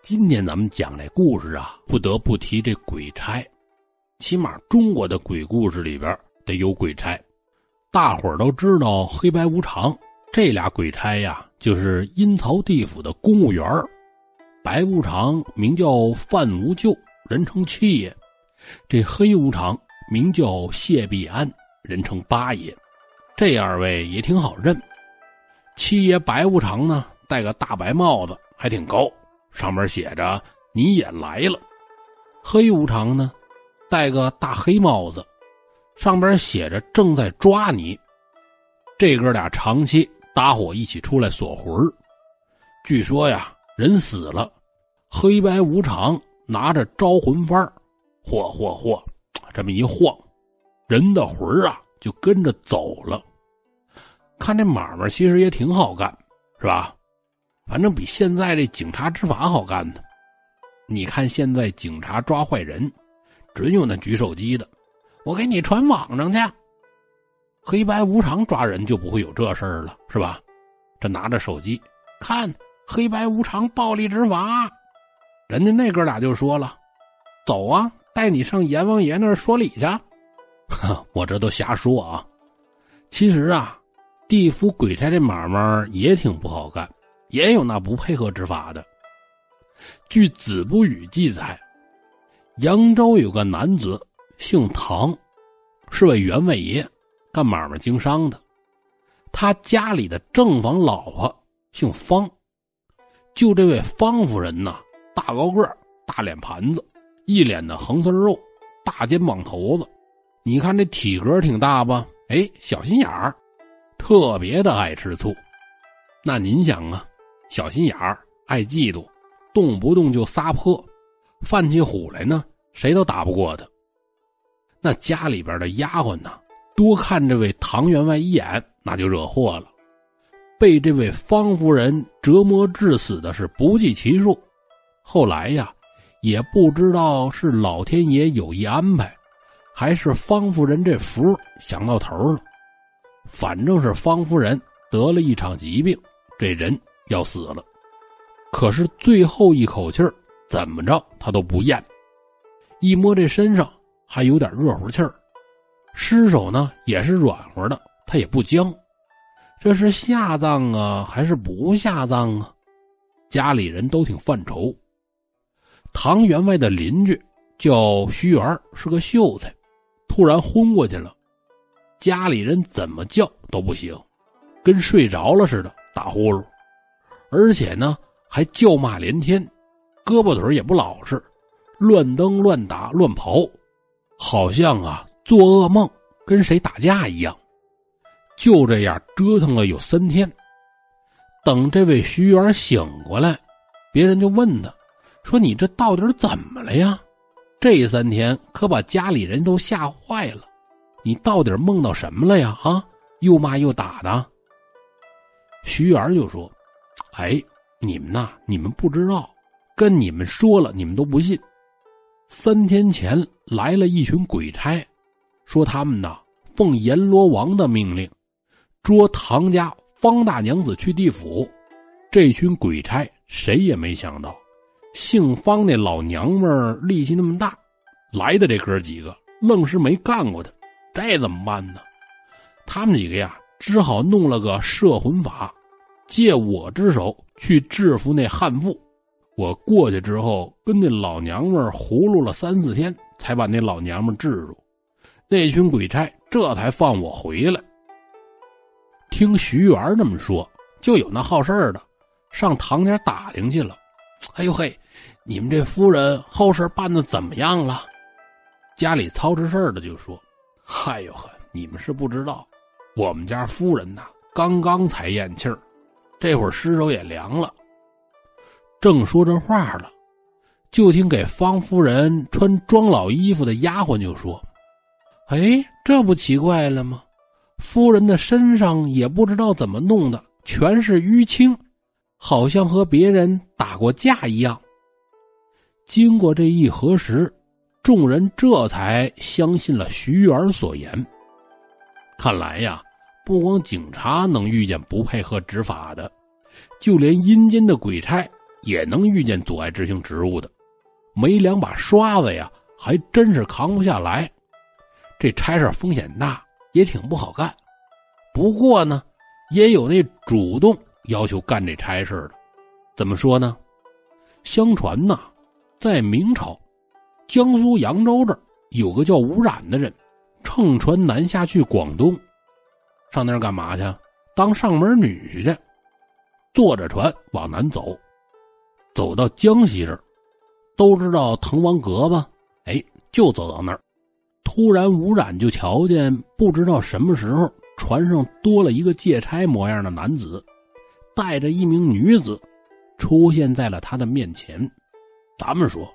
今天咱们讲这故事啊，不得不提这鬼差。起码中国的鬼故事里边得有鬼差。大伙儿都知道黑白无常这俩鬼差呀，就是阴曹地府的公务员白无常名叫范无咎，人称七爷；这黑无常名叫谢必安，人称八爷。这二位也挺好认。七爷白无常呢，戴个大白帽子，还挺高。上面写着“你也来了”，黑无常呢，戴个大黑帽子，上边写着“正在抓你”。这哥俩长期搭伙一起出来锁魂据说呀，人死了，黑白无常拿着招魂幡嚯嚯嚯，这么一晃，人的魂啊就跟着走了。看这买卖其实也挺好干，是吧？反正比现在这警察执法好干呢。你看现在警察抓坏人，准有那举手机的，我给你传网上去。黑白无常抓人就不会有这事儿了，是吧？这拿着手机看黑白无常暴力执法，人家那哥俩就说了：“走啊，带你上阎王爷那儿说理去。” 我这都瞎说啊。其实啊，地府鬼差这买卖也挺不好干。也有那不配合执法的。据《子不语》记载，扬州有个男子姓唐，是位员外爷，干买卖经商的。他家里的正房老婆姓方，就这位方夫人呐，大高个大脸盘子，一脸的横丝肉，大肩膀头子。你看这体格挺大吧？哎，小心眼儿，特别的爱吃醋。那您想啊？小心眼儿，爱嫉妒，动不动就撒泼，犯起虎来呢，谁都打不过他。那家里边的丫鬟呢，多看这位唐员外一眼，那就惹祸了，被这位方夫人折磨致死的是不计其数。后来呀，也不知道是老天爷有意安排，还是方夫人这福想到头了，反正是方夫人得了一场疾病，这人。要死了，可是最后一口气儿怎么着他都不咽。一摸这身上还有点热乎气儿，尸首呢也是软和的，他也不僵。这是下葬啊，还是不下葬啊？家里人都挺犯愁。唐员外的邻居叫徐元，是个秀才，突然昏过去了，家里人怎么叫都不行，跟睡着了似的，打呼噜。而且呢，还叫骂连天，胳膊腿也不老实，乱蹬乱打乱刨，好像啊做噩梦跟谁打架一样。就这样折腾了有三天，等这位徐元醒过来，别人就问他，说：“你这到底怎么了呀？这三天可把家里人都吓坏了，你到底梦到什么了呀？啊，又骂又打的。”徐元就说。哎，你们呐，你们不知道，跟你们说了，你们都不信。三天前来了一群鬼差，说他们呐奉阎罗王的命令，捉唐家方大娘子去地府。这群鬼差谁也没想到，姓方那老娘们力气那么大，来的这哥几个愣是没干过他，这怎么办呢？他们几个呀，只好弄了个摄魂法。借我之手去制服那悍妇，我过去之后跟那老娘们葫芦了三四天，才把那老娘们制住。那群鬼差这才放我回来。听徐元这么说，就有那好事的上堂家打听去了。哎呦嘿，你们这夫人后事办的怎么样了？家里操持事的就说：“嗨呦呵，你们是不知道，我们家夫人呐，刚刚才咽气儿。”这会儿尸首也凉了，正说这话了，就听给方夫人穿装老衣服的丫鬟就说：“哎，这不奇怪了吗？夫人的身上也不知道怎么弄的，全是淤青，好像和别人打过架一样。”经过这一核实，众人这才相信了徐元所言。看来呀。不光警察能遇见不配合执法的，就连阴间的鬼差也能遇见阻碍执行职务的，没两把刷子呀，还真是扛不下来。这差事风险大，也挺不好干。不过呢，也有那主动要求干这差事的。怎么说呢？相传呐，在明朝，江苏扬州这儿有个叫吴冉的人，乘船南下去广东，上那儿干嘛去？当上门女婿去。坐着船往南走，走到江西这儿，都知道滕王阁吧？哎，就走到那儿，突然吴冉就瞧见，不知道什么时候船上多了一个借差模样的男子，带着一名女子，出现在了他的面前。咱们说，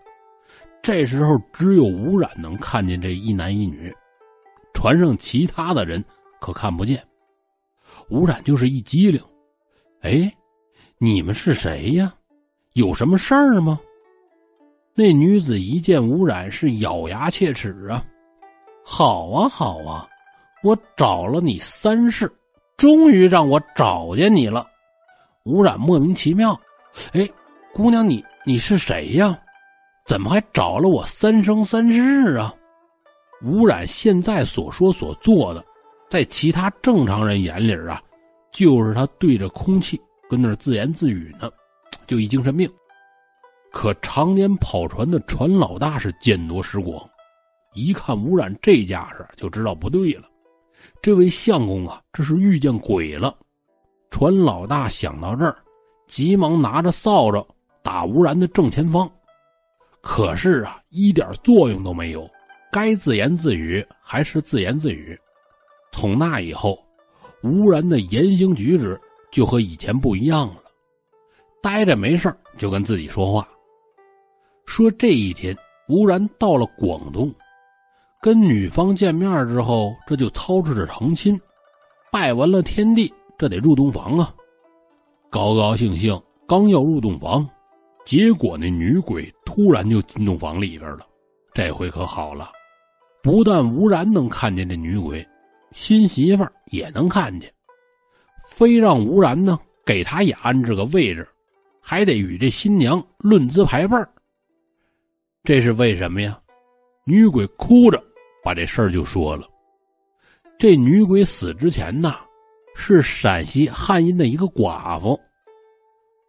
这时候只有吴冉能看见这一男一女，船上其他的人可看不见。吴冉就是一机灵，哎。你们是谁呀？有什么事儿吗？那女子一见吴冉，是咬牙切齿啊！好啊，好啊，我找了你三世，终于让我找见你了。吴冉莫名其妙，哎，姑娘，你你是谁呀？怎么还找了我三生三世啊？吴冉现在所说所做的，在其他正常人眼里啊，就是他对着空气。跟那儿自言自语呢，就一精神病。可常年跑船的船老大是见多识广，一看吴冉这架势，就知道不对了。这位相公啊，这是遇见鬼了。船老大想到这儿，急忙拿着扫帚打吴然的正前方，可是啊，一点作用都没有。该自言自语还是自言自语。从那以后，吴然的言行举止。就和以前不一样了，待着没事就跟自己说话。说这一天，吴然到了广东，跟女方见面之后，这就操持着成亲，拜完了天地，这得入洞房啊。高高兴兴刚要入洞房，结果那女鬼突然就进洞房里边了。这回可好了，不但吴然能看见这女鬼，新媳妇也能看见。非让吴然呢给他也安置个位置，还得与这新娘论资排辈儿这是为什么呀？女鬼哭着把这事儿就说了。这女鬼死之前呐，是陕西汉阴的一个寡妇。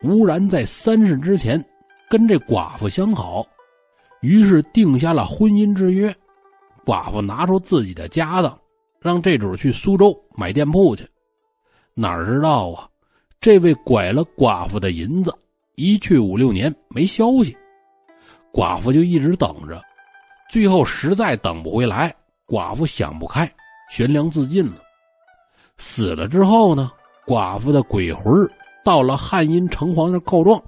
吴然在三世之前跟这寡妇相好，于是定下了婚姻之约。寡妇拿出自己的家当，让这主去苏州买店铺去。哪知道啊，这位拐了寡妇的银子，一去五六年没消息，寡妇就一直等着，最后实在等不回来，寡妇想不开，悬梁自尽了。死了之后呢，寡妇的鬼魂到了汉阴城隍那告状，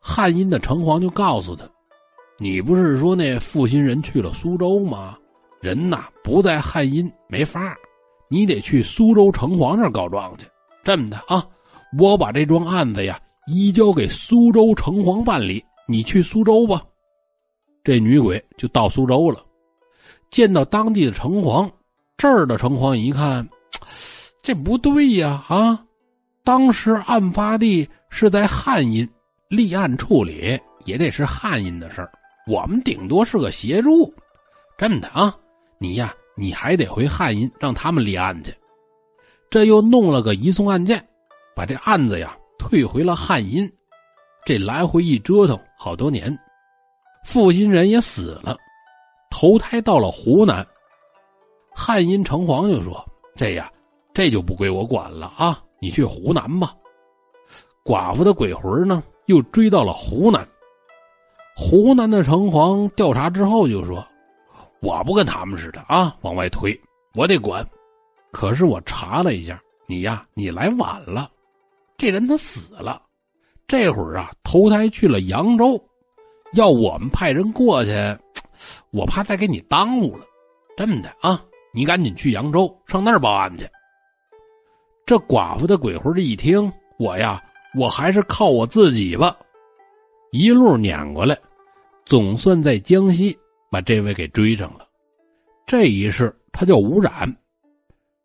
汉阴的城隍就告诉他：“你不是说那负心人去了苏州吗？人呐不在汉阴，没法。”你得去苏州城隍那儿告状去，这么的啊，我把这桩案子呀移交给苏州城隍办理，你去苏州吧。这女鬼就到苏州了，见到当地的城隍，这儿的城隍一看，这不对呀啊！当时案发地是在汉阴，立案处理也得是汉阴的事儿，我们顶多是个协助，这么的啊，你呀。你还得回汉阴让他们立案去，这又弄了个移送案件，把这案子呀退回了汉阴。这来回一折腾好多年，负心人也死了，投胎到了湖南。汉阴城隍就说：“这呀，这就不归我管了啊，你去湖南吧。”寡妇的鬼魂呢，又追到了湖南。湖南的城隍调查之后就说。我不跟他们似的啊，往外推，我得管。可是我查了一下，你呀，你来晚了。这人他死了，这会儿啊，投胎去了扬州。要我们派人过去，我怕再给你耽误了。这么的啊，你赶紧去扬州，上那儿报案去。这寡妇的鬼魂这一听，我呀，我还是靠我自己吧。一路撵过来，总算在江西。把这位给追上了，这一世他叫吴冉，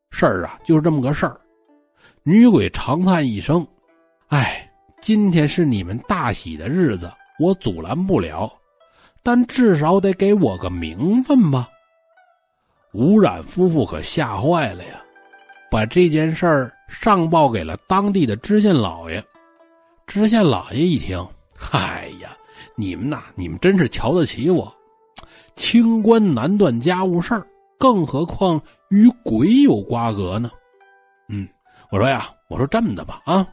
事儿啊就是这么个事儿。女鬼长叹一声：“哎，今天是你们大喜的日子，我阻拦不了，但至少得给我个名分吧。”吴冉夫妇可吓坏了呀，把这件事儿上报给了当地的知县老爷。知县老爷一听，哎呀，你们呐，你们真是瞧得起我。清官难断家务事儿，更何况与鬼有瓜葛呢？嗯，我说呀，我说这么的吧，啊，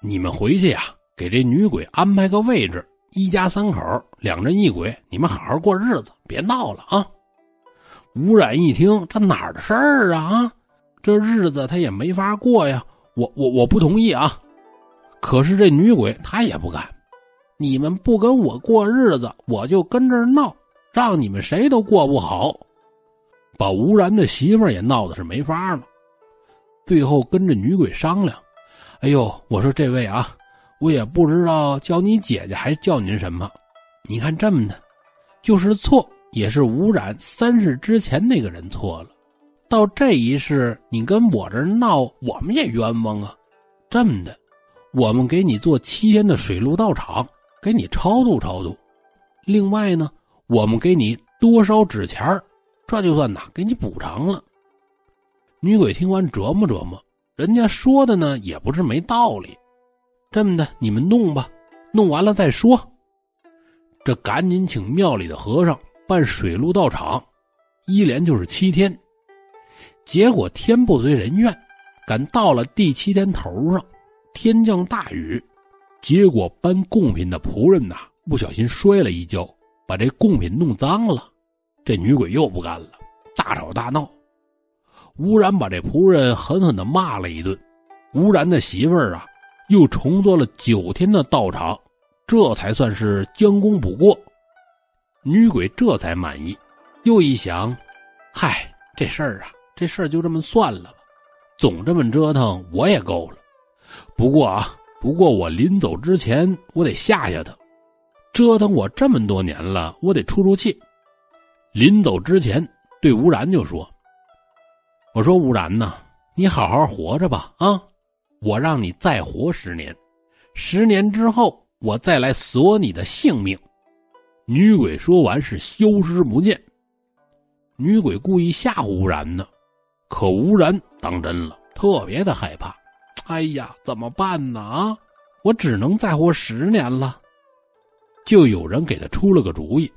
你们回去呀，给这女鬼安排个位置，一家三口，两人一鬼，你们好好过日子，别闹了啊。吴冉一听，这哪的事儿啊？啊，这日子他也没法过呀。我我我不同意啊！可是这女鬼她也不干，你们不跟我过日子，我就跟这儿闹，让你们谁都过不好，把吴然的媳妇也闹得是没法了。最后跟着女鬼商量：“哎呦，我说这位啊，我也不知道叫你姐姐还叫您什么。你看这么的，就是错。”也是吴然三世之前那个人错了，到这一世你跟我这闹，我们也冤枉啊！这么的，我们给你做七天的水陆道场，给你超度超度。另外呢，我们给你多烧纸钱这就算呐给你补偿了。女鬼听完琢磨琢磨，人家说的呢也不是没道理。这么的，你们弄吧，弄完了再说。这赶紧请庙里的和尚。办水陆道场，一连就是七天，结果天不遂人愿，赶到了第七天头上，天降大雨，结果搬贡品的仆人呐不小心摔了一跤，把这贡品弄脏了，这女鬼又不干了，大吵大闹，吴然把这仆人狠狠的骂了一顿，吴然的媳妇儿啊又重做了九天的道场，这才算是将功补过。女鬼这才满意，又一想，嗨，这事儿啊，这事儿就这么算了吧，总这么折腾我也够了。不过啊，不过我临走之前，我得吓吓他，折腾我这么多年了，我得出出气。临走之前，对吴然就说：“我说吴然呐，你好好活着吧，啊，我让你再活十年，十年之后我再来索你的性命。”女鬼说完是消失不见。女鬼故意吓唬吴然呢，可吴然当真了，特别的害怕。哎呀，怎么办呢？啊，我只能再活十年了。就有人给他出了个主意：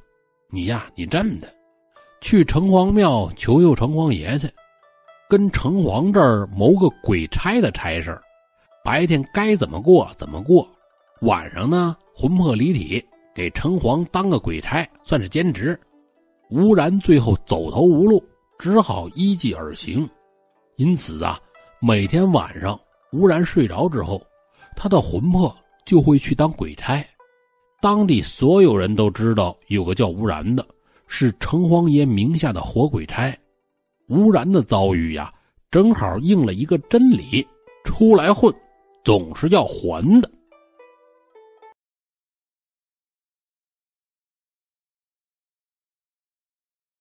你呀，你这么的，去城隍庙求求城隍爷去，跟城隍这儿谋个鬼差的差事白天该怎么过怎么过，晚上呢魂魄离体。给城隍当个鬼差，算是兼职。吴然最后走投无路，只好依计而行。因此啊，每天晚上吴然睡着之后，他的魂魄就会去当鬼差。当地所有人都知道有个叫吴然的，是城隍爷名下的活鬼差。吴然的遭遇呀，正好应了一个真理：出来混，总是要还的。